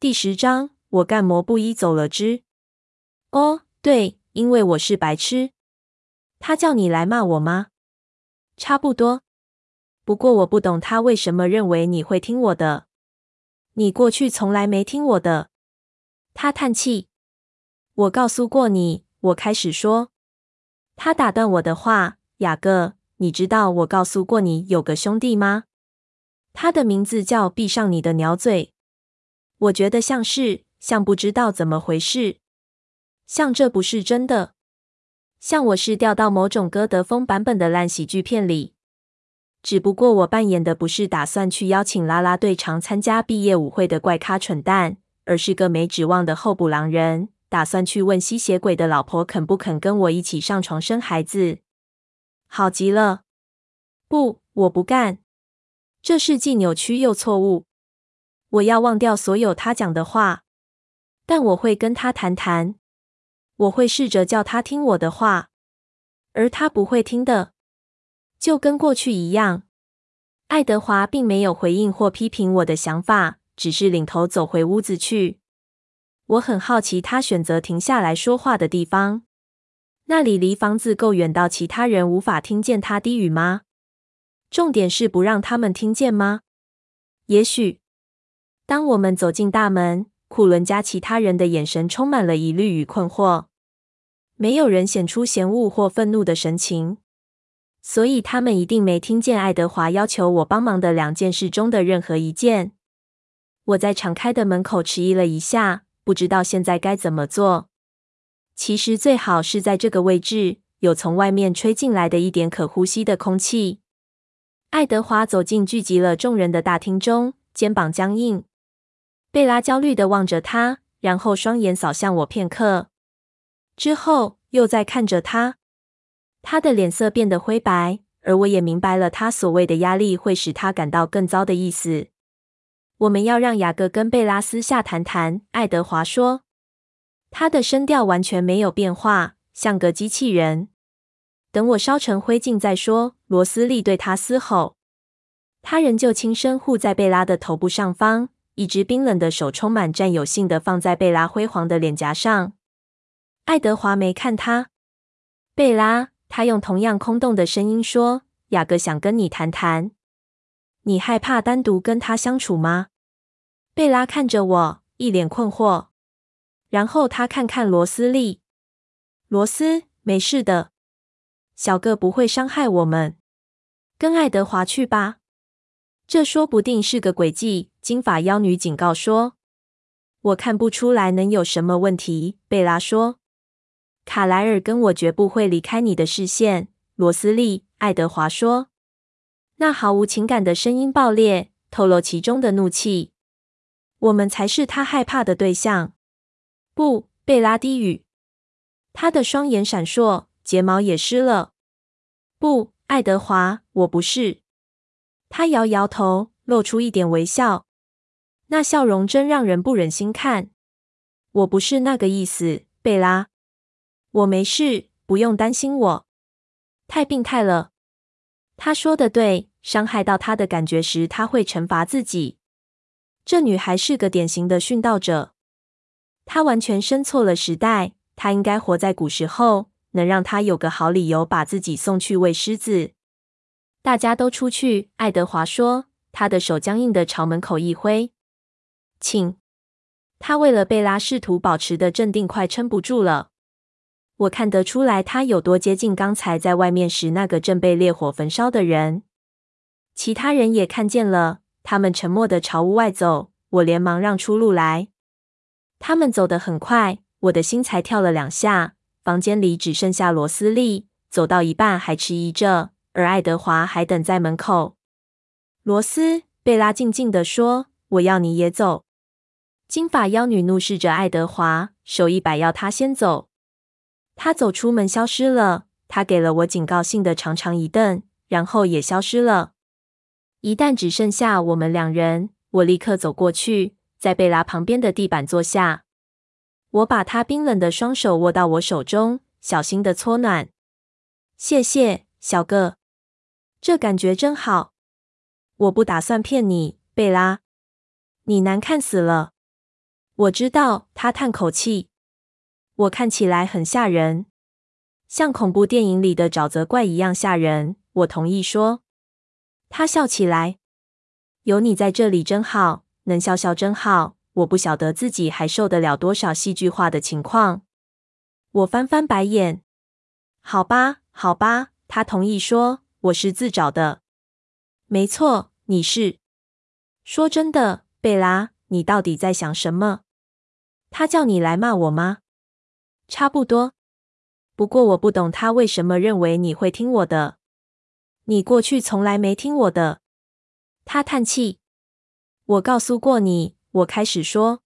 第十章，我干魔不依走了之。哦，对，因为我是白痴。他叫你来骂我吗？差不多。不过我不懂他为什么认为你会听我的。你过去从来没听我的。他叹气。我告诉过你，我开始说。他打断我的话，雅各，你知道我告诉过你有个兄弟吗？他的名字叫闭上你的鸟嘴。我觉得像是，像不知道怎么回事，像这不是真的，像我是掉到某种歌德风版本的烂喜剧片里。只不过我扮演的不是打算去邀请啦啦队长参加毕业舞会的怪咖蠢蛋，而是个没指望的候补狼人，打算去问吸血鬼的老婆肯不肯跟我一起上床生孩子。好极了！不，我不干。这是既扭曲又错误。我要忘掉所有他讲的话，但我会跟他谈谈。我会试着叫他听我的话，而他不会听的，就跟过去一样。爱德华并没有回应或批评我的想法，只是领头走回屋子去。我很好奇他选择停下来说话的地方，那里离房子够远到其他人无法听见他低语吗？重点是不让他们听见吗？也许。当我们走进大门，库伦家其他人的眼神充满了疑虑与困惑。没有人显出嫌恶或愤怒的神情，所以他们一定没听见爱德华要求我帮忙的两件事中的任何一件。我在敞开的门口迟疑了一下，不知道现在该怎么做。其实最好是在这个位置，有从外面吹进来的一点可呼吸的空气。爱德华走进聚集了众人的大厅中，肩膀僵硬。贝拉焦虑地望着他，然后双眼扫向我片刻，之后又再看着他。他的脸色变得灰白，而我也明白了他所谓的压力会使他感到更糟的意思。我们要让雅各跟贝拉私下谈谈，爱德华说。他的声调完全没有变化，像个机器人。等我烧成灰烬再说。罗斯利对他嘶吼。他仍旧轻声护在贝拉的头部上方。一只冰冷的手充满占有性的放在贝拉辉煌的脸颊上。爱德华没看他。贝拉，他用同样空洞的声音说：“雅各想跟你谈谈。你害怕单独跟他相处吗？”贝拉看着我，一脸困惑。然后他看看罗斯利。罗斯，没事的，小个不会伤害我们。跟爱德华去吧。这说不定是个诡计。金发妖女警告说：“我看不出来能有什么问题。”贝拉说：“卡莱尔跟我绝不会离开你的视线。”罗斯利，爱德华说。那毫无情感的声音爆裂，透露其中的怒气。我们才是他害怕的对象。不，贝拉低语，他的双眼闪烁，睫毛也湿了。不，爱德华，我不是。他摇摇头，露出一点微笑。那笑容真让人不忍心看。我不是那个意思，贝拉。我没事，不用担心我。太病态了。他说的对，伤害到他的感觉时，他会惩罚自己。这女孩是个典型的殉道者。她完全生错了时代。她应该活在古时候，能让她有个好理由把自己送去喂狮子。大家都出去，爱德华说，他的手僵硬的朝门口一挥。请。他为了贝拉试图保持的镇定，快撑不住了。我看得出来，他有多接近刚才在外面时那个正被烈火焚烧的人。其他人也看见了，他们沉默的朝屋外走。我连忙让出路来。他们走得很快，我的心才跳了两下。房间里只剩下罗斯利，走到一半还迟疑着，而爱德华还等在门口。罗斯，贝拉静静地说：“我要你也走。”金发妖女怒视着爱德华，手一摆，要他先走。他走出门，消失了。他给了我警告性的长长一瞪，然后也消失了。一旦只剩下我们两人，我立刻走过去，在贝拉旁边的地板坐下。我把她冰冷的双手握到我手中，小心的搓暖。谢谢，小个，这感觉真好。我不打算骗你，贝拉，你难看死了。我知道，他叹口气。我看起来很吓人，像恐怖电影里的沼泽怪一样吓人。我同意说。他笑起来。有你在这里真好，能笑笑真好。我不晓得自己还受得了多少戏剧化的情况。我翻翻白眼。好吧，好吧。他同意说：“我是自找的。”没错，你是。说真的，贝拉，你到底在想什么？他叫你来骂我吗？差不多。不过我不懂他为什么认为你会听我的。你过去从来没听我的。他叹气。我告诉过你，我开始说。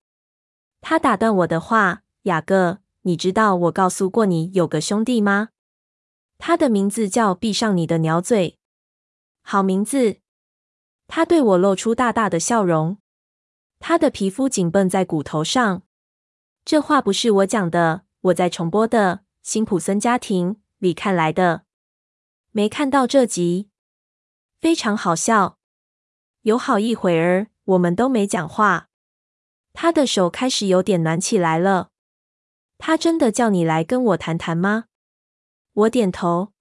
他打断我的话：“雅各，你知道我告诉过你有个兄弟吗？他的名字叫闭上你的鸟嘴。好名字。”他对我露出大大的笑容。他的皮肤紧绷在骨头上。这话不是我讲的，我在重播的《辛普森家庭》里看来的。没看到这集，非常好笑。有好一会儿，我们都没讲话。他的手开始有点暖起来了。他真的叫你来跟我谈谈吗？我点头。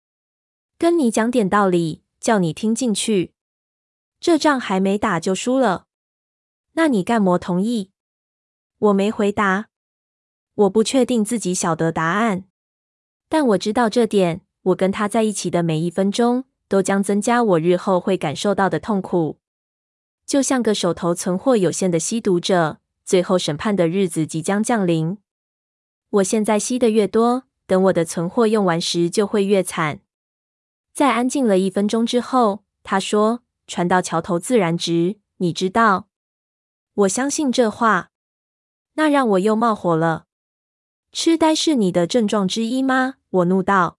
跟你讲点道理，叫你听进去。这仗还没打就输了。那你干嘛同意？我没回答。我不确定自己晓得答案，但我知道这点。我跟他在一起的每一分钟，都将增加我日后会感受到的痛苦。就像个手头存货有限的吸毒者，最后审判的日子即将降临。我现在吸的越多，等我的存货用完时，就会越惨。在安静了一分钟之后，他说：“船到桥头自然直，你知道。”我相信这话，那让我又冒火了。痴呆是你的症状之一吗？我怒道。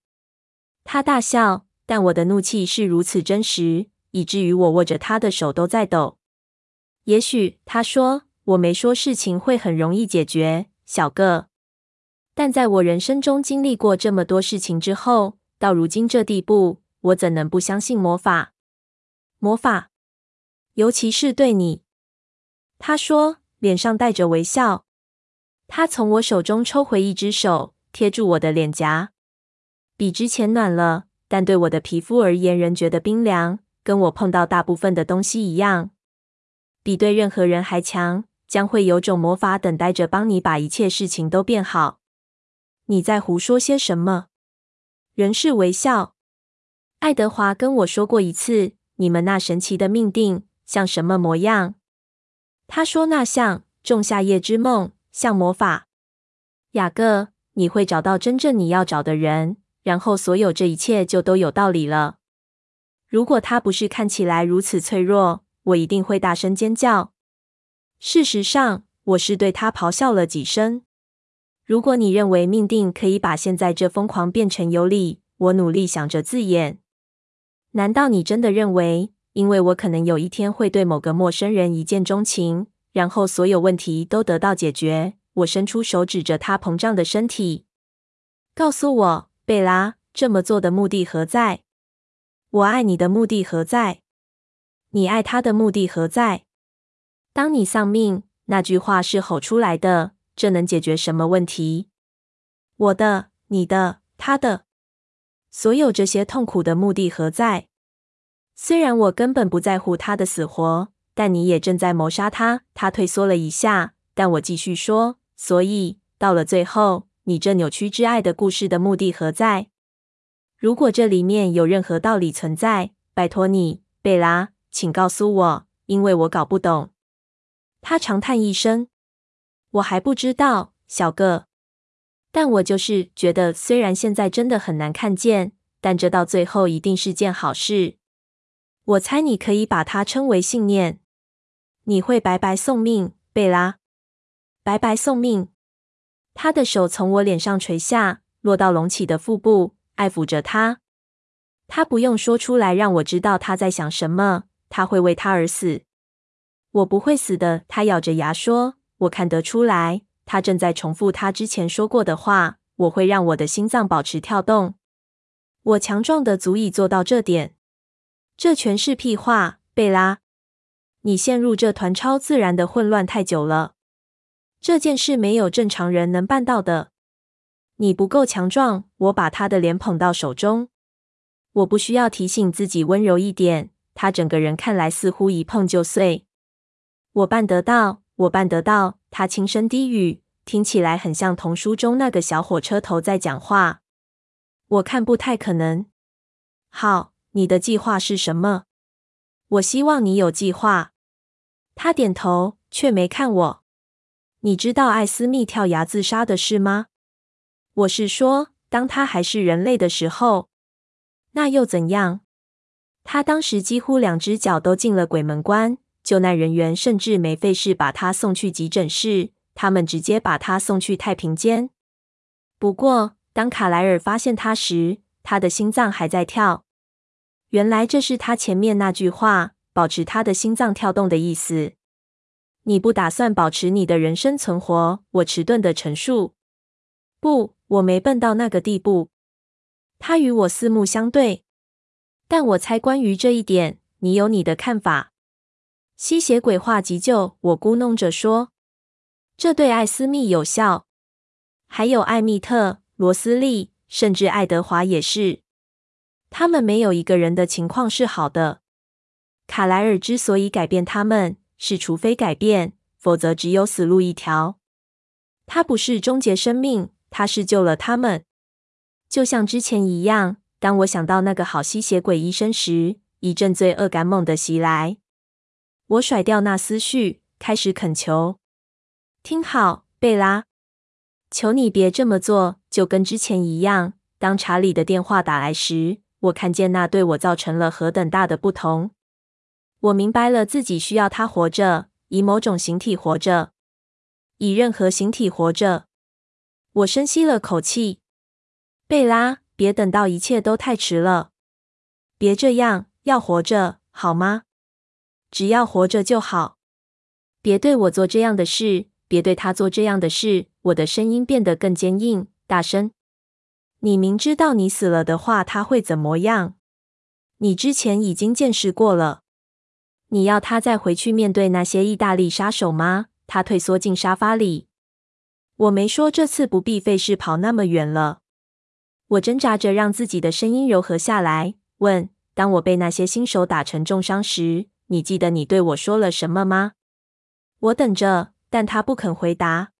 他大笑，但我的怒气是如此真实，以至于我握着他的手都在抖。也许他说，我没说事情会很容易解决，小个。但在我人生中经历过这么多事情之后，到如今这地步，我怎能不相信魔法？魔法，尤其是对你。他说，脸上带着微笑。他从我手中抽回一只手，贴住我的脸颊。比之前暖了，但对我的皮肤而言仍觉得冰凉，跟我碰到大部分的东西一样。比对任何人还强，将会有种魔法等待着帮你把一切事情都变好。你在胡说些什么？仍是微笑。爱德华跟我说过一次，你们那神奇的命定像什么模样？他说那像仲夏夜之梦，像魔法。雅各，你会找到真正你要找的人。然后，所有这一切就都有道理了。如果他不是看起来如此脆弱，我一定会大声尖叫。事实上，我是对他咆哮了几声。如果你认为命定可以把现在这疯狂变成有理，我努力想着字眼。难道你真的认为，因为我可能有一天会对某个陌生人一见钟情，然后所有问题都得到解决？我伸出手指着他膨胀的身体，告诉我。贝拉，这么做的目的何在？我爱你的目的何在？你爱他的目的何在？当你丧命，那句话是吼出来的，这能解决什么问题？我的、你的、他的，所有这些痛苦的目的何在？虽然我根本不在乎他的死活，但你也正在谋杀他。他退缩了一下，但我继续说，所以到了最后。你这扭曲之爱的故事的目的何在？如果这里面有任何道理存在，拜托你，贝拉，请告诉我，因为我搞不懂。他长叹一声：“我还不知道，小个。但我就是觉得，虽然现在真的很难看见，但这到最后一定是件好事。我猜你可以把它称为信念。你会白白送命，贝拉，白白送命。”他的手从我脸上垂下，落到隆起的腹部，爱抚着他。他不用说出来让我知道他在想什么。他会为他而死，我不会死的。他咬着牙说：“我看得出来，他正在重复他之前说过的话。我会让我的心脏保持跳动。我强壮的足以做到这点。这全是屁话，贝拉。你陷入这团超自然的混乱太久了。”这件事没有正常人能办到的。你不够强壮。我把他的脸捧到手中。我不需要提醒自己温柔一点。他整个人看来似乎一碰就碎。我办得到，我办得到。他轻声低语，听起来很像童书中那个小火车头在讲话。我看不太可能。好，你的计划是什么？我希望你有计划。他点头，却没看我。你知道艾斯密跳崖自杀的事吗？我是说，当他还是人类的时候。那又怎样？他当时几乎两只脚都进了鬼门关，救难人员甚至没费事把他送去急诊室，他们直接把他送去太平间。不过，当卡莱尔发现他时，他的心脏还在跳。原来这是他前面那句话“保持他的心脏跳动”的意思。你不打算保持你的人生存活？我迟钝的陈述。不，我没笨到那个地步。他与我四目相对。但我猜，关于这一点，你有你的看法。吸血鬼化急救，我咕哝着说，这对艾斯密有效，还有艾蜜特、罗斯利，甚至爱德华也是。他们没有一个人的情况是好的。卡莱尔之所以改变他们，是除非改变，否则只有死路一条。他不是终结生命，他是救了他们，就像之前一样。当我想到那个好吸血鬼医生时，一阵罪恶感猛地袭来。我甩掉那思绪，开始恳求：“听好，贝拉，求你别这么做。”就跟之前一样，当查理的电话打来时，我看见那对我造成了何等大的不同。我明白了自己需要他活着，以某种形体活着，以任何形体活着。我深吸了口气，贝拉。别等到一切都太迟了，别这样，要活着，好吗？只要活着就好。别对我做这样的事，别对他做这样的事。我的声音变得更坚硬，大声。你明知道你死了的话，他会怎么样？你之前已经见识过了。你要他再回去面对那些意大利杀手吗？他退缩进沙发里。我没说这次不必费事跑那么远了。我挣扎着让自己的声音柔和下来，问：“当我被那些新手打成重伤时，你记得你对我说了什么吗？”我等着，但他不肯回答。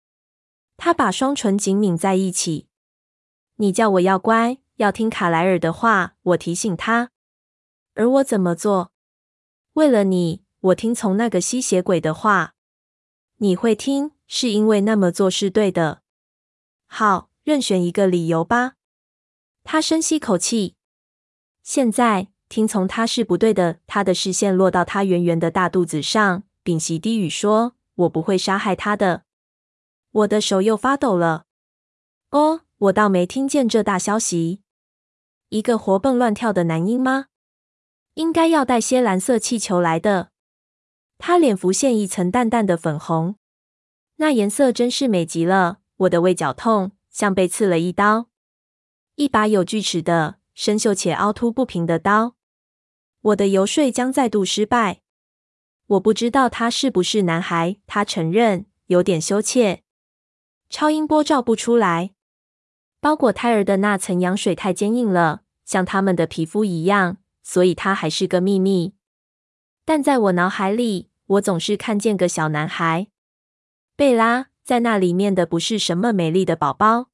他把双唇紧抿在一起。“你叫我要乖，要听卡莱尔的话。”我提醒他。而我怎么做？为了你，我听从那个吸血鬼的话。你会听，是因为那么做是对的。好，任选一个理由吧。他深吸口气，现在听从他是不对的。他的视线落到他圆圆的大肚子上，屏息低语说：“我不会杀害他的。”我的手又发抖了。哦，我倒没听见这大消息。一个活蹦乱跳的男婴吗？应该要带些蓝色气球来的。他脸浮现一层淡淡的粉红，那颜色真是美极了。我的胃绞痛，像被刺了一刀。一把有锯齿的、生锈且凹凸不平的刀。我的游说将再度失败。我不知道他是不是男孩，他承认有点羞怯。超音波照不出来。包裹胎儿的那层羊水太坚硬了，像他们的皮肤一样，所以他还是个秘密。但在我脑海里，我总是看见个小男孩。贝拉，在那里面的不是什么美丽的宝宝。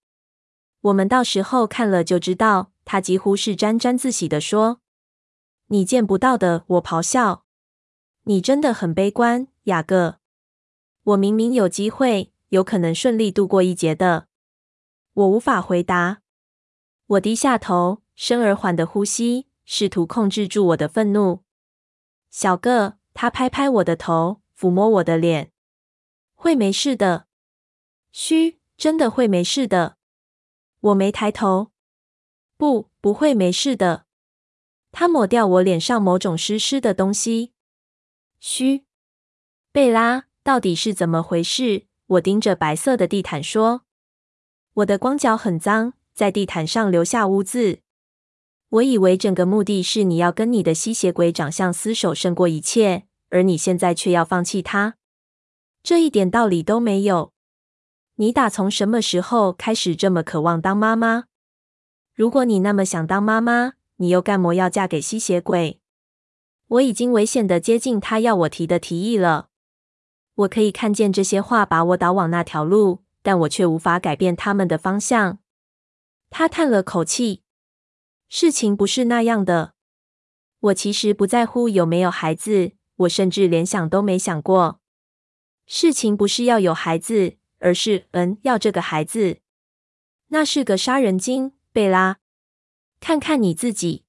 我们到时候看了就知道。他几乎是沾沾自喜地说：“你见不到的。”我咆哮：“你真的很悲观，雅各。我明明有机会，有可能顺利度过一劫的。”我无法回答。我低下头，深而缓的呼吸，试图控制住我的愤怒。小个，他拍拍我的头，抚摸我的脸：“会没事的。”“嘘，真的会没事的。”我没抬头。不，不会没事的。他抹掉我脸上某种湿湿的东西。嘘，贝拉，到底是怎么回事？我盯着白色的地毯说：“我的光脚很脏，在地毯上留下污渍。我以为整个目的是你要跟你的吸血鬼长相厮守胜过一切，而你现在却要放弃他，这一点道理都没有。你打从什么时候开始这么渴望当妈妈？如果你那么想当妈妈，你又干么要嫁给吸血鬼？我已经危险地接近他要我提的提议了。我可以看见这些话把我导往那条路，但我却无法改变他们的方向。他叹了口气：“事情不是那样的。我其实不在乎有没有孩子，我甚至连想都没想过。事情不是要有孩子，而是嗯，要这个孩子。那是个杀人精，贝拉。看看你自己，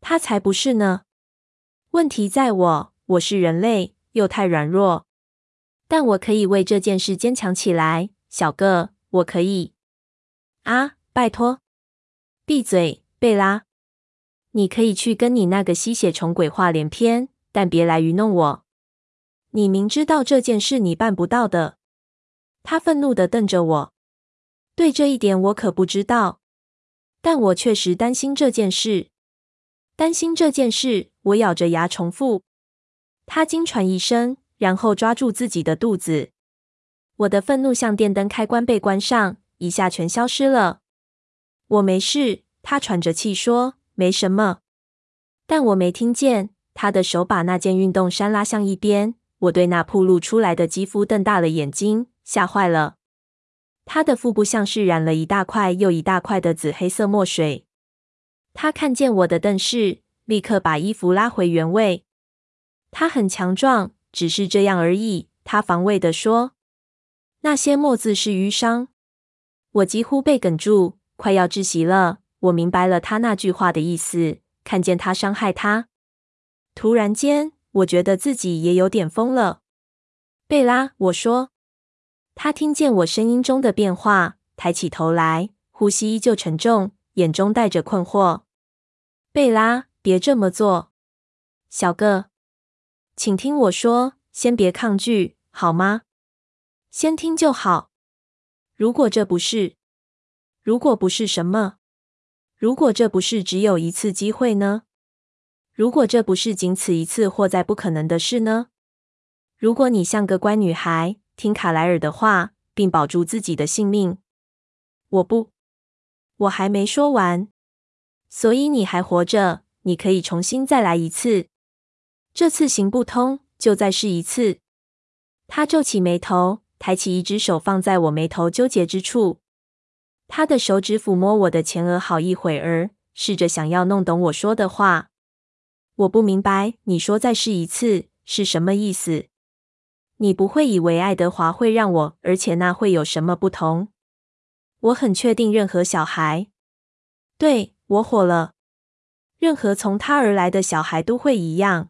他才不是呢。问题在我，我是人类，又太软弱。”但我可以为这件事坚强起来，小个，我可以。啊，拜托，闭嘴，贝拉！你可以去跟你那个吸血虫鬼话连篇，但别来愚弄我。你明知道这件事你办不到的。他愤怒的瞪着我。对这一点我可不知道，但我确实担心这件事。担心这件事，我咬着牙重复。他惊喘一声。然后抓住自己的肚子，我的愤怒像电灯开关被关上，一下全消失了。我没事，他喘着气说，没什么。但我没听见，他的手把那件运动衫拉向一边。我对那暴露出来的肌肤瞪大了眼睛，吓坏了。他的腹部像是染了一大块又一大块的紫黑色墨水。他看见我的瞪视，立刻把衣服拉回原位。他很强壮。只是这样而已，他防卫地说：“那些墨渍是瘀伤。”我几乎被哽住，快要窒息了。我明白了他那句话的意思，看见他伤害他。突然间，我觉得自己也有点疯了。贝拉，我说。他听见我声音中的变化，抬起头来，呼吸依旧沉重，眼中带着困惑。贝拉，别这么做，小个。请听我说，先别抗拒，好吗？先听就好。如果这不是，如果不是什么？如果这不是只有一次机会呢？如果这不是仅此一次或再不可能的事呢？如果你像个乖女孩，听卡莱尔的话，并保住自己的性命，我不，我还没说完。所以你还活着，你可以重新再来一次。这次行不通，就再试一次。他皱起眉头，抬起一只手放在我眉头纠结之处。他的手指抚摸我的前额好一会儿，试着想要弄懂我说的话。我不明白你说再试一次是什么意思。你不会以为爱德华会让我，而且那会有什么不同？我很确定，任何小孩，对，我火了。任何从他而来的小孩都会一样。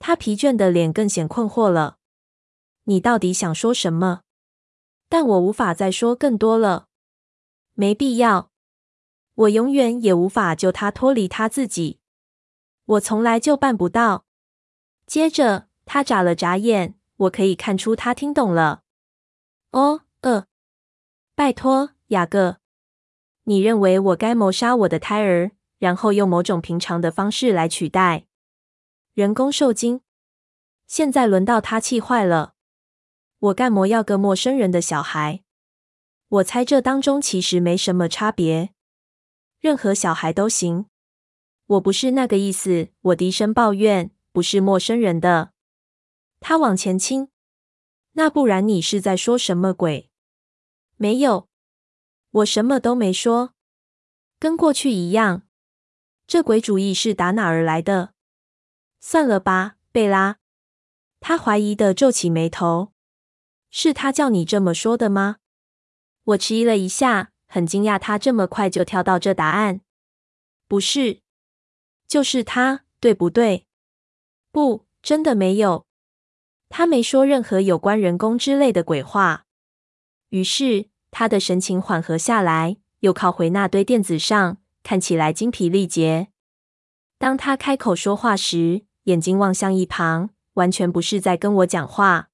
他疲倦的脸更显困惑了。你到底想说什么？但我无法再说更多了。没必要。我永远也无法救他脱离他自己。我从来就办不到。接着，他眨了眨眼，我可以看出他听懂了。哦，呃，拜托，雅各，你认为我该谋杀我的胎儿，然后用某种平常的方式来取代？人工受精，现在轮到他气坏了。我干么要个陌生人的小孩？我猜这当中其实没什么差别，任何小孩都行。我不是那个意思。我低声抱怨，不是陌生人的。他往前倾。那不然你是在说什么鬼？没有，我什么都没说，跟过去一样。这鬼主意是打哪儿来的？算了吧，贝拉。他怀疑的皱起眉头。是他叫你这么说的吗？我迟疑了一下，很惊讶他这么快就跳到这答案。不是，就是他，对不对？不，真的没有。他没说任何有关人工之类的鬼话。于是他的神情缓和下来，又靠回那堆垫子上，看起来精疲力竭。当他开口说话时，眼睛望向一旁，完全不是在跟我讲话。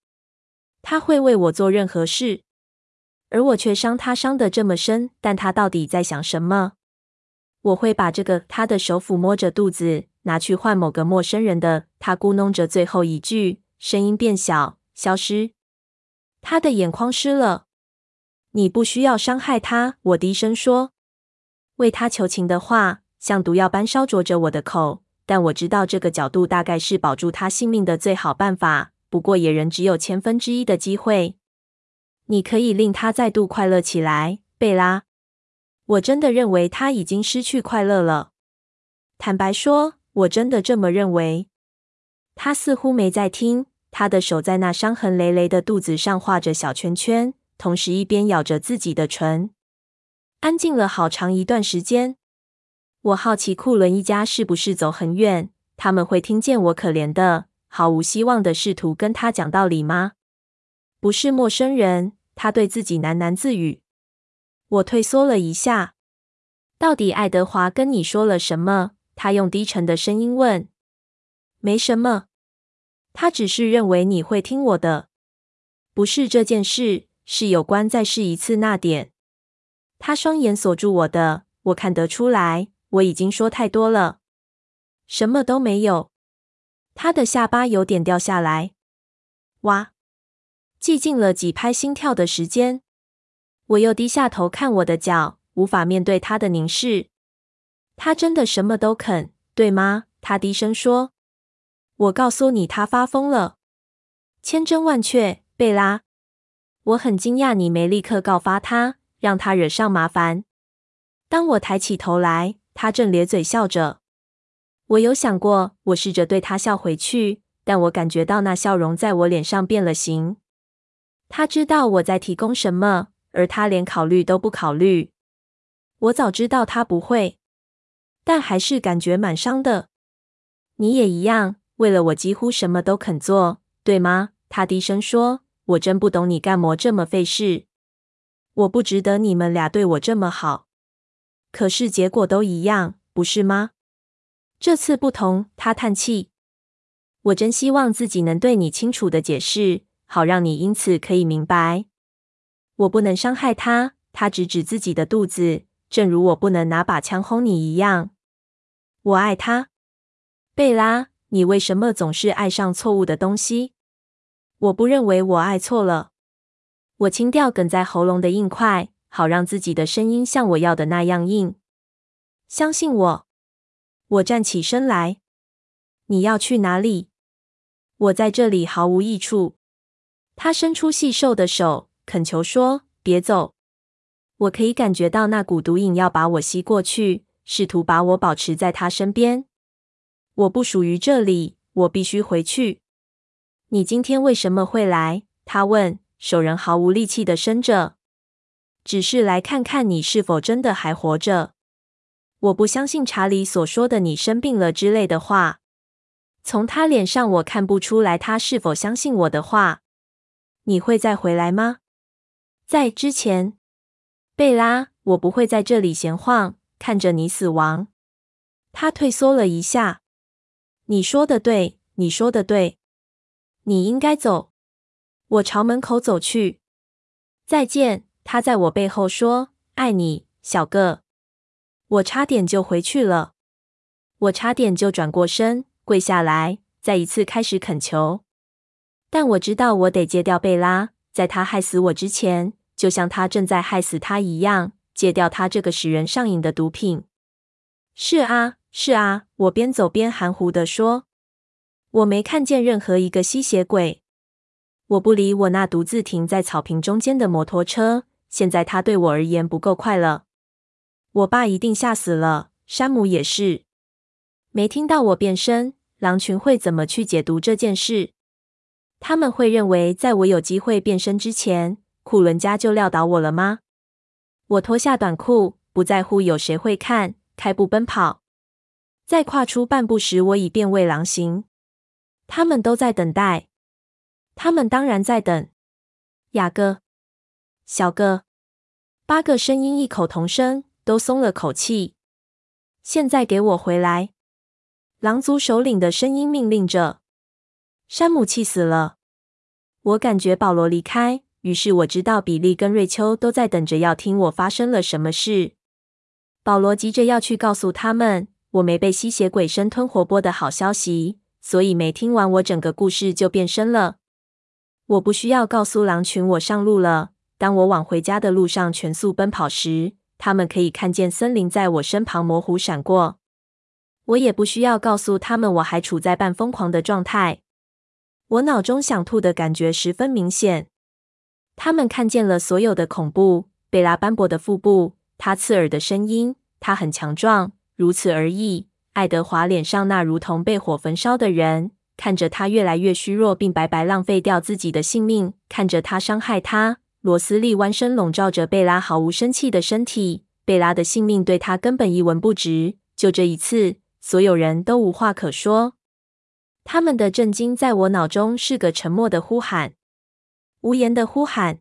他会为我做任何事，而我却伤他伤得这么深。但他到底在想什么？我会把这个他的手抚摸着肚子拿去换某个陌生人的。他咕哝着最后一句，声音变小，消失。他的眼眶湿了。你不需要伤害他，我低声说。为他求情的话，像毒药般烧灼着我的口，但我知道这个角度大概是保住他性命的最好办法。不过，野人只有千分之一的机会。你可以令他再度快乐起来，贝拉。我真的认为他已经失去快乐了。坦白说，我真的这么认为。他似乎没在听，他的手在那伤痕累累的肚子上画着小圈圈，同时一边咬着自己的唇。安静了好长一段时间。我好奇库伦一家是不是走很远，他们会听见我可怜的、毫无希望的试图跟他讲道理吗？不是陌生人，他对自己喃喃自语。我退缩了一下。到底爱德华跟你说了什么？他用低沉的声音问。没什么，他只是认为你会听我的。不是这件事，是有关再试一次那点。他双眼锁住我的，我看得出来，我已经说太多了。什么都没有。他的下巴有点掉下来。哇，寂静了几拍心跳的时间。我又低下头看我的脚，无法面对他的凝视。他真的什么都肯，对吗？他低声说。我告诉你，他发疯了。千真万确，贝拉。我很惊讶你没立刻告发他，让他惹上麻烦。当我抬起头来，他正咧嘴笑着。我有想过，我试着对他笑回去，但我感觉到那笑容在我脸上变了形。他知道我在提供什么。而他连考虑都不考虑。我早知道他不会，但还是感觉蛮伤的。你也一样，为了我几乎什么都肯做，对吗？他低声说：“我真不懂你干嘛这么费事。我不值得你们俩对我这么好。可是结果都一样，不是吗？这次不同。”他叹气。我真希望自己能对你清楚的解释，好让你因此可以明白。我不能伤害他，他指指自己的肚子，正如我不能拿把枪轰你一样。我爱他，贝拉，你为什么总是爱上错误的东西？我不认为我爱错了。我清掉哽在喉咙的硬块，好让自己的声音像我要的那样硬。相信我。我站起身来。你要去哪里？我在这里毫无益处。他伸出细瘦的手。恳求说：“别走！”我可以感觉到那股毒瘾要把我吸过去，试图把我保持在他身边。我不属于这里，我必须回去。你今天为什么会来？他问，手仍毫无力气地伸着。只是来看看你是否真的还活着。我不相信查理所说的“你生病了”之类的话。从他脸上，我看不出来他是否相信我的话。你会再回来吗？在之前，贝拉，我不会在这里闲晃，看着你死亡。他退缩了一下。你说的对，你说的对。你应该走。我朝门口走去。再见，他在我背后说：“爱你，小个。”我差点就回去了。我差点就转过身，跪下来，再一次开始恳求。但我知道，我得戒掉贝拉，在他害死我之前。就像他正在害死他一样，戒掉他这个使人上瘾的毒品。是啊，是啊，我边走边含糊地说：“我没看见任何一个吸血鬼。我不理我那独自停在草坪中间的摩托车。现在它对我而言不够快了。我爸一定吓死了，山姆也是。没听到我变身，狼群会怎么去解读这件事？他们会认为，在我有机会变身之前。”库伦家就撂倒我了吗？我脱下短裤，不在乎有谁会看，开步奔跑。在跨出半步时，我已变为狼形。他们都在等待，他们当然在等。雅各，小个，八个声音异口同声，都松了口气。现在给我回来！狼族首领的声音命令着。山姆气死了。我感觉保罗离开。于是我知道比利跟瑞秋都在等着要听我发生了什么事。保罗急着要去告诉他们我没被吸血鬼生吞活剥的好消息，所以没听完我整个故事就变身了。我不需要告诉狼群我上路了，当我往回家的路上全速奔跑时，他们可以看见森林在我身旁模糊闪过。我也不需要告诉他们我还处在半疯狂的状态。我脑中想吐的感觉十分明显。他们看见了所有的恐怖：贝拉斑驳的腹部，他刺耳的声音，他很强壮，如此而已。爱德华脸上那如同被火焚烧的人。看着他越来越虚弱，并白白浪费掉自己的性命；看着他伤害他，罗斯利弯身笼罩着贝拉毫无生气的身体。贝拉的性命对他根本一文不值。就这一次，所有人都无话可说。他们的震惊在我脑中是个沉默的呼喊，无言的呼喊。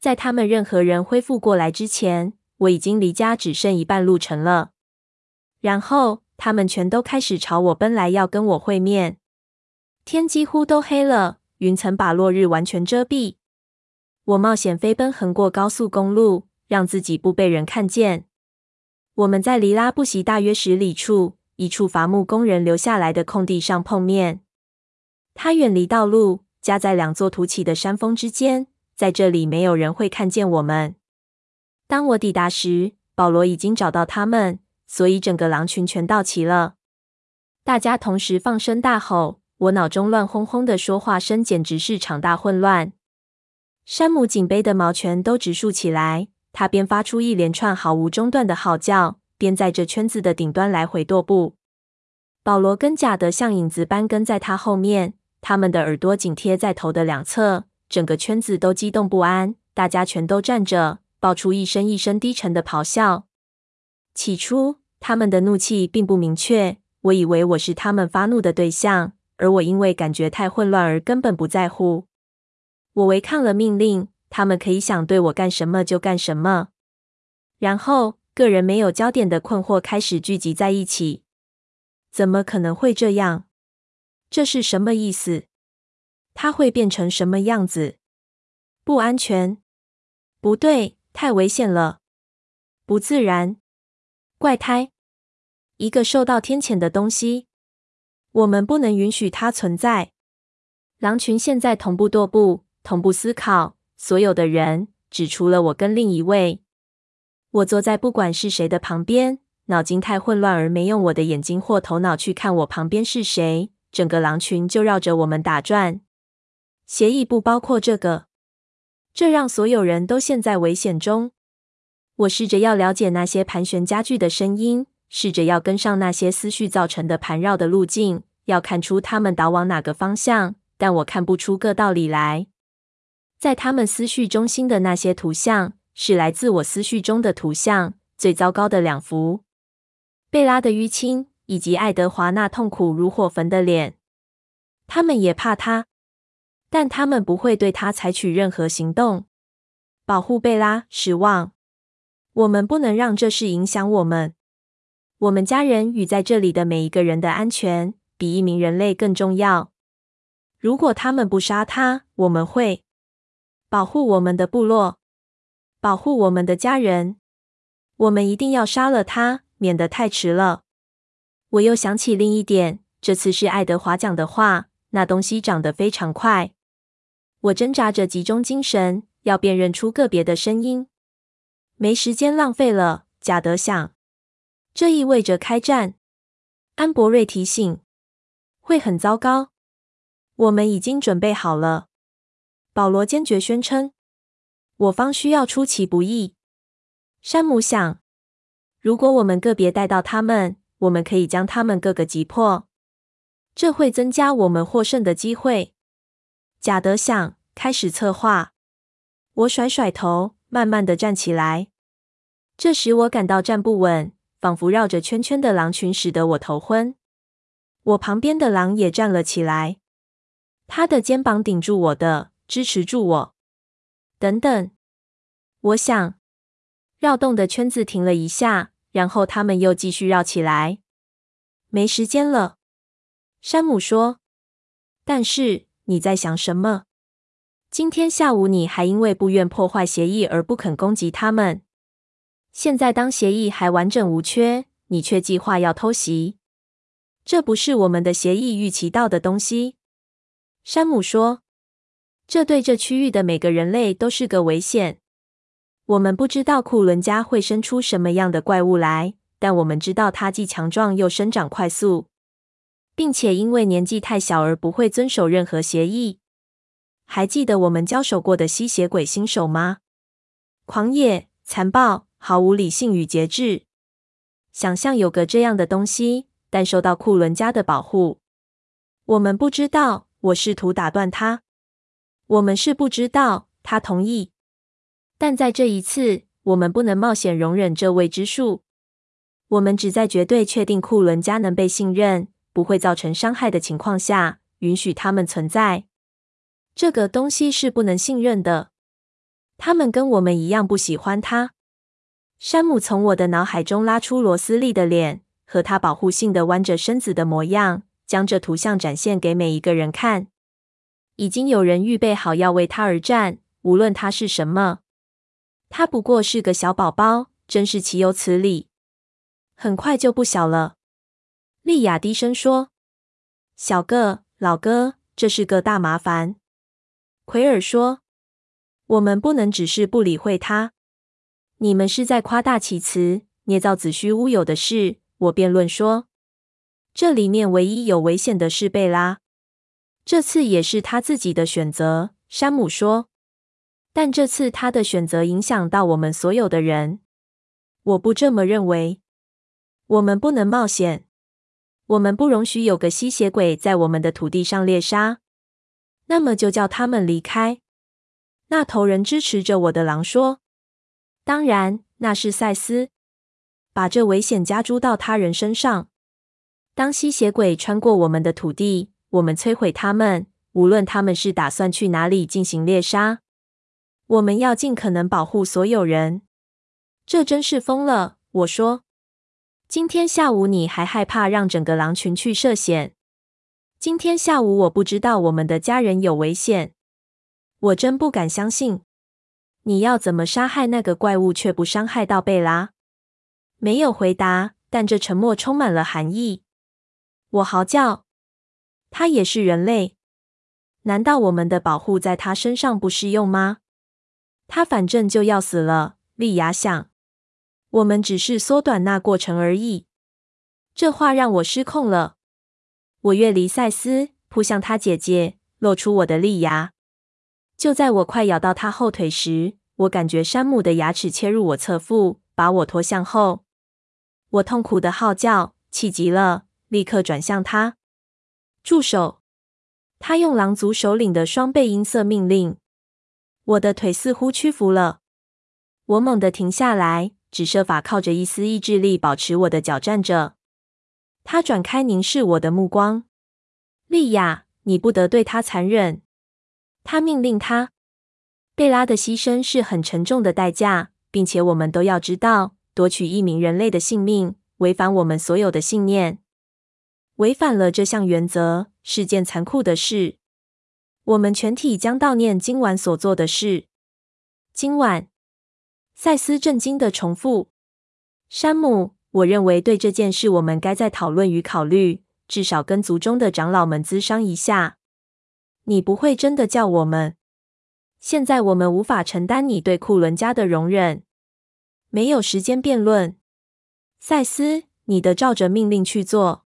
在他们任何人恢复过来之前，我已经离家只剩一半路程了。然后，他们全都开始朝我奔来，要跟我会面。天几乎都黑了，云层把落日完全遮蔽。我冒险飞奔横过高速公路，让自己不被人看见。我们在离拉布席大约十里处一处伐木工人留下来的空地上碰面。它远离道路，夹在两座凸起的山峰之间，在这里没有人会看见我们。当我抵达时，保罗已经找到他们，所以整个狼群全到齐了。大家同时放声大吼。我脑中乱哄哄的说话声，简直是场大混乱。山姆颈背的毛全都直竖起来，他边发出一连串毫无中断的号叫，边在这圈子的顶端来回踱步。保罗跟贾德像影子般跟在他后面，他们的耳朵紧贴在头的两侧，整个圈子都激动不安。大家全都站着，爆出一声一声低沉的咆哮。起初，他们的怒气并不明确，我以为我是他们发怒的对象。而我因为感觉太混乱而根本不在乎。我违抗了命令，他们可以想对我干什么就干什么。然后，个人没有焦点的困惑开始聚集在一起。怎么可能会这样？这是什么意思？它会变成什么样子？不安全。不对，太危险了。不自然。怪胎。一个受到天谴的东西。我们不能允许它存在。狼群现在同步踱步，同步思考。所有的人，只除了我跟另一位。我坐在不管是谁的旁边，脑筋太混乱而没用我的眼睛或头脑去看我旁边是谁。整个狼群就绕着我们打转。协议不包括这个，这让所有人都陷在危险中。我试着要了解那些盘旋加剧的声音。试着要跟上那些思绪造成的盘绕的路径，要看出他们导往哪个方向，但我看不出个道理来。在他们思绪中心的那些图像，是来自我思绪中的图像。最糟糕的两幅：贝拉的淤青，以及爱德华那痛苦如火焚的脸。他们也怕他，但他们不会对他采取任何行动。保护贝拉，失望。我们不能让这事影响我们。我们家人与在这里的每一个人的安全，比一名人类更重要。如果他们不杀他，我们会保护我们的部落，保护我们的家人。我们一定要杀了他，免得太迟了。我又想起另一点，这次是爱德华讲的话。那东西长得非常快。我挣扎着集中精神，要辨认出个别的声音。没时间浪费了，贾德想。这意味着开战，安博瑞提醒，会很糟糕。我们已经准备好了，保罗坚决宣称。我方需要出其不意。山姆想，如果我们个别带到他们，我们可以将他们各个击破，这会增加我们获胜的机会。贾德想，开始策划。我甩甩头，慢慢的站起来。这时我感到站不稳。仿佛绕着圈圈的狼群使得我头昏。我旁边的狼也站了起来，他的肩膀顶住我的，支持住我。等等，我想，绕动的圈子停了一下，然后他们又继续绕起来。没时间了，山姆说。但是你在想什么？今天下午你还因为不愿破坏协议而不肯攻击他们。现在，当协议还完整无缺，你却计划要偷袭，这不是我们的协议预期到的东西。”山姆说，“这对这区域的每个人类都是个危险。我们不知道库伦家会生出什么样的怪物来，但我们知道它既强壮又生长快速，并且因为年纪太小而不会遵守任何协议。还记得我们交手过的吸血鬼新手吗？狂野、残暴、毫无理性与节制。想象有个这样的东西，但受到库伦家的保护。我们不知道。我试图打断他。我们是不知道。他同意。但在这一次，我们不能冒险容忍这未知数。我们只在绝对确定库伦家能被信任、不会造成伤害的情况下，允许他们存在。这个东西是不能信任的。他们跟我们一样不喜欢他。山姆从我的脑海中拉出罗斯利的脸和他保护性的弯着身子的模样，将这图像展现给每一个人看。已经有人预备好要为他而战，无论他是什么。他不过是个小宝宝，真是岂有此理！很快就不小了。莉亚低声说：“小个，老哥，这是个大麻烦。”奎尔说：“我们不能只是不理会他。你们是在夸大其词，捏造子虚乌有的事。”我辩论说：“这里面唯一有危险的是贝拉，这次也是他自己的选择。”山姆说：“但这次他的选择影响到我们所有的人。我不这么认为。我们不能冒险。我们不容许有个吸血鬼在我们的土地上猎杀。”那么就叫他们离开。那头人支持着我的狼说：“当然，那是赛斯。把这危险加诸到他人身上。当吸血鬼穿过我们的土地，我们摧毁他们，无论他们是打算去哪里进行猎杀。我们要尽可能保护所有人。这真是疯了。”我说：“今天下午你还害怕让整个狼群去涉险？”今天下午，我不知道我们的家人有危险。我真不敢相信。你要怎么杀害那个怪物却不伤害到贝拉？没有回答，但这沉默充满了含义。我嚎叫：“他也是人类，难道我们的保护在他身上不适用吗？他反正就要死了。”莉亚想：“我们只是缩短那过程而已。”这话让我失控了。我越离赛斯，扑向他姐姐，露出我的利牙。就在我快咬到他后腿时，我感觉山姆的牙齿切入我侧腹，把我拖向后。我痛苦的号叫，气急了，立刻转向他。住手！他用狼族首领的双倍音色命令。我的腿似乎屈服了。我猛地停下来，只设法靠着一丝意志力保持我的脚站着。他转开凝视我的目光，莉亚，你不得对他残忍。他命令他。贝拉的牺牲是很沉重的代价，并且我们都要知道，夺取一名人类的性命，违反我们所有的信念，违反了这项原则，是件残酷的事。我们全体将悼念今晚所做的事。今晚，赛斯震惊的重复。山姆。我认为对这件事，我们该再讨论与考虑，至少跟族中的长老们咨商一下。你不会真的叫我们？现在我们无法承担你对库伦家的容忍。没有时间辩论。赛斯，你的照着命令去做。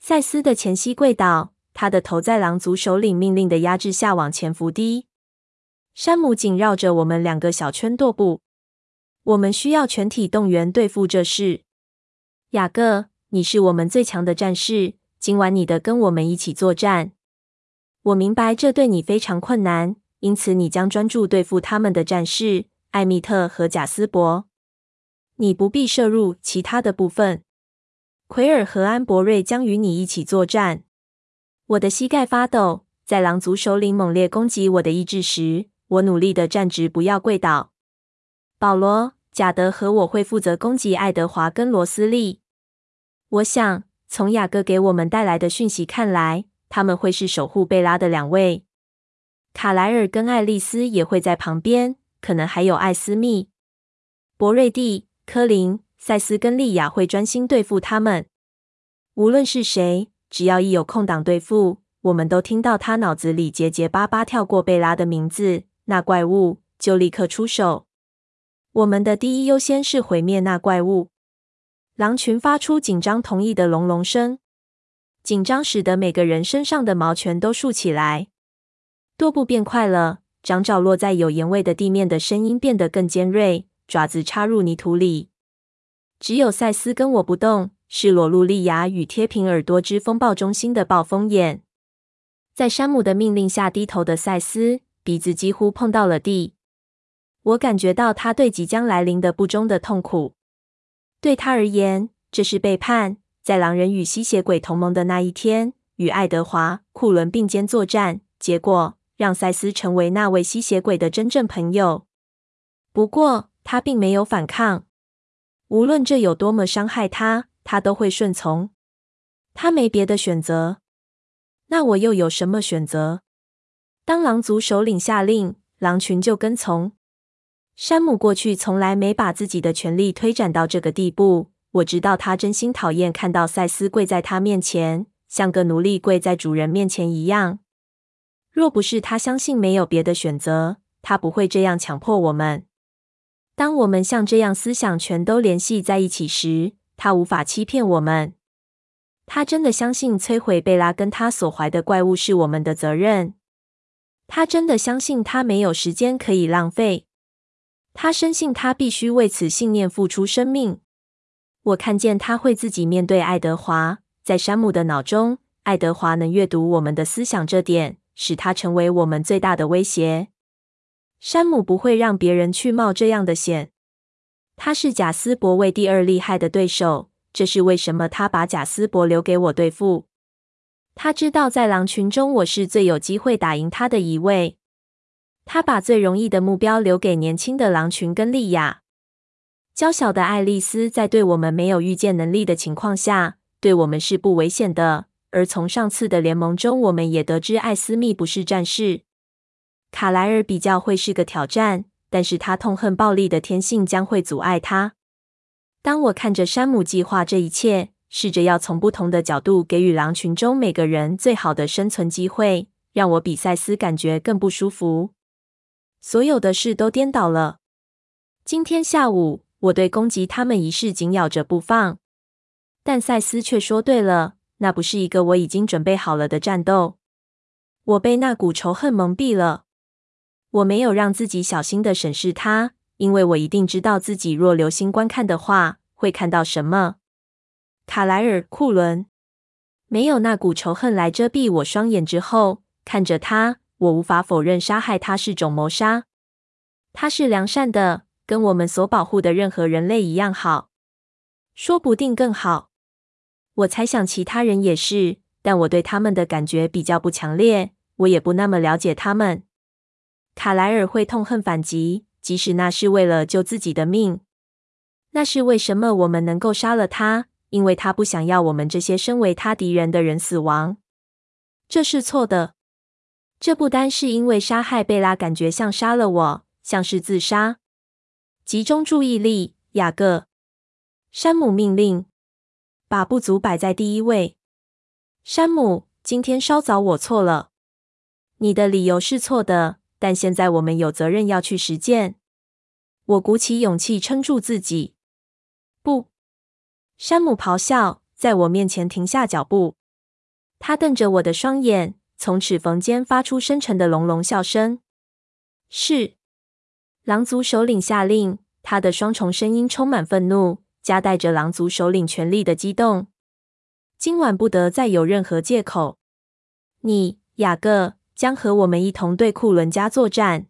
赛斯的前膝跪倒，他的头在狼族首领命令的压制下往前伏低。山姆紧绕着我们两个小圈踱步。我们需要全体动员对付这事。雅各，你是我们最强的战士。今晚你得跟我们一起作战。我明白这对你非常困难，因此你将专注对付他们的战士艾米特和贾斯伯。你不必摄入其他的部分。奎尔和安博瑞将与你一起作战。我的膝盖发抖，在狼族首领猛烈攻击我的意志时，我努力地站直，不要跪倒。保罗。贾德和我会负责攻击爱德华跟罗斯利。我想，从雅各给我们带来的讯息看来，他们会是守护贝拉的两位。卡莱尔跟爱丽丝也会在旁边，可能还有艾斯密、博瑞蒂、科林、赛斯跟莉亚会专心对付他们。无论是谁，只要一有空档对付，我们都听到他脑子里结结巴巴跳过贝拉的名字，那怪物，就立刻出手。我们的第一优先是毁灭那怪物。狼群发出紧张同意的隆隆声，紧张使得每个人身上的毛全都竖起来。踱步变快了，掌爪落在有盐味的地面的声音变得更尖锐，爪子插入泥土里。只有赛斯跟我不动，是裸露利牙与贴平耳朵之风暴中心的暴风眼。在山姆的命令下低头的赛斯，鼻子几乎碰到了地。我感觉到他对即将来临的不忠的痛苦。对他而言，这是背叛。在狼人与吸血鬼同盟的那一天，与爱德华·库伦并肩作战，结果让赛斯成为那位吸血鬼的真正朋友。不过，他并没有反抗。无论这有多么伤害他，他都会顺从。他没别的选择。那我又有什么选择？当狼族首领下令，狼群就跟从。山姆过去从来没把自己的权力推展到这个地步。我知道他真心讨厌看到赛斯跪在他面前，像个奴隶跪在主人面前一样。若不是他相信没有别的选择，他不会这样强迫我们。当我们像这样思想全都联系在一起时，他无法欺骗我们。他真的相信摧毁贝拉跟他所怀的怪物是我们的责任。他真的相信他没有时间可以浪费。他深信他必须为此信念付出生命。我看见他会自己面对爱德华，在山姆的脑中，爱德华能阅读我们的思想，这点使他成为我们最大的威胁。山姆不会让别人去冒这样的险。他是贾斯伯为第二厉害的对手，这是为什么他把贾斯伯留给我对付。他知道在狼群中，我是最有机会打赢他的一位。他把最容易的目标留给年轻的狼群跟莉亚。娇小的爱丽丝在对我们没有预见能力的情况下，对我们是不危险的。而从上次的联盟中，我们也得知艾斯密不是战士。卡莱尔比较会是个挑战，但是他痛恨暴力的天性将会阻碍他。当我看着山姆计划这一切，试着要从不同的角度给予狼群中每个人最好的生存机会，让我比赛斯感觉更不舒服。所有的事都颠倒了。今天下午，我对攻击他们一事紧咬着不放，但赛斯却说对了，那不是一个我已经准备好了的战斗。我被那股仇恨蒙蔽了。我没有让自己小心的审视它，因为我一定知道自己若留心观看的话，会看到什么。卡莱尔·库伦，没有那股仇恨来遮蔽我双眼之后，看着他。我无法否认，杀害他是种谋杀。他是良善的，跟我们所保护的任何人类一样好，说不定更好。我猜想其他人也是，但我对他们的感觉比较不强烈，我也不那么了解他们。卡莱尔会痛恨反击，即使那是为了救自己的命。那是为什么我们能够杀了他，因为他不想要我们这些身为他敌人的人死亡。这是错的。这不单是因为杀害贝拉感觉像杀了我，像是自杀。集中注意力，雅各。山姆命令：把不足摆在第一位。山姆，今天稍早我错了。你的理由是错的，但现在我们有责任要去实践。我鼓起勇气撑住自己。不！山姆咆哮，在我面前停下脚步。他瞪着我的双眼。从齿缝间发出深沉的隆隆笑声。是，狼族首领下令，他的双重声音充满愤怒，夹带着狼族首领权力的激动。今晚不得再有任何借口。你，雅各，将和我们一同对库伦家作战。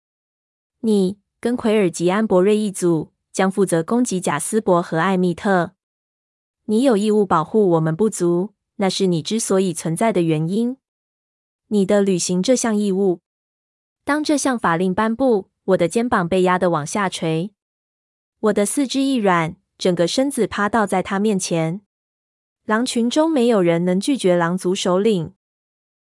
你跟奎尔吉安博瑞一组，将负责攻击贾斯伯和艾蜜特。你有义务保护我们部族，那是你之所以存在的原因。你的履行这项义务。当这项法令颁布，我的肩膀被压得往下垂，我的四肢一软，整个身子趴倒在他面前。狼群中没有人能拒绝狼族首领。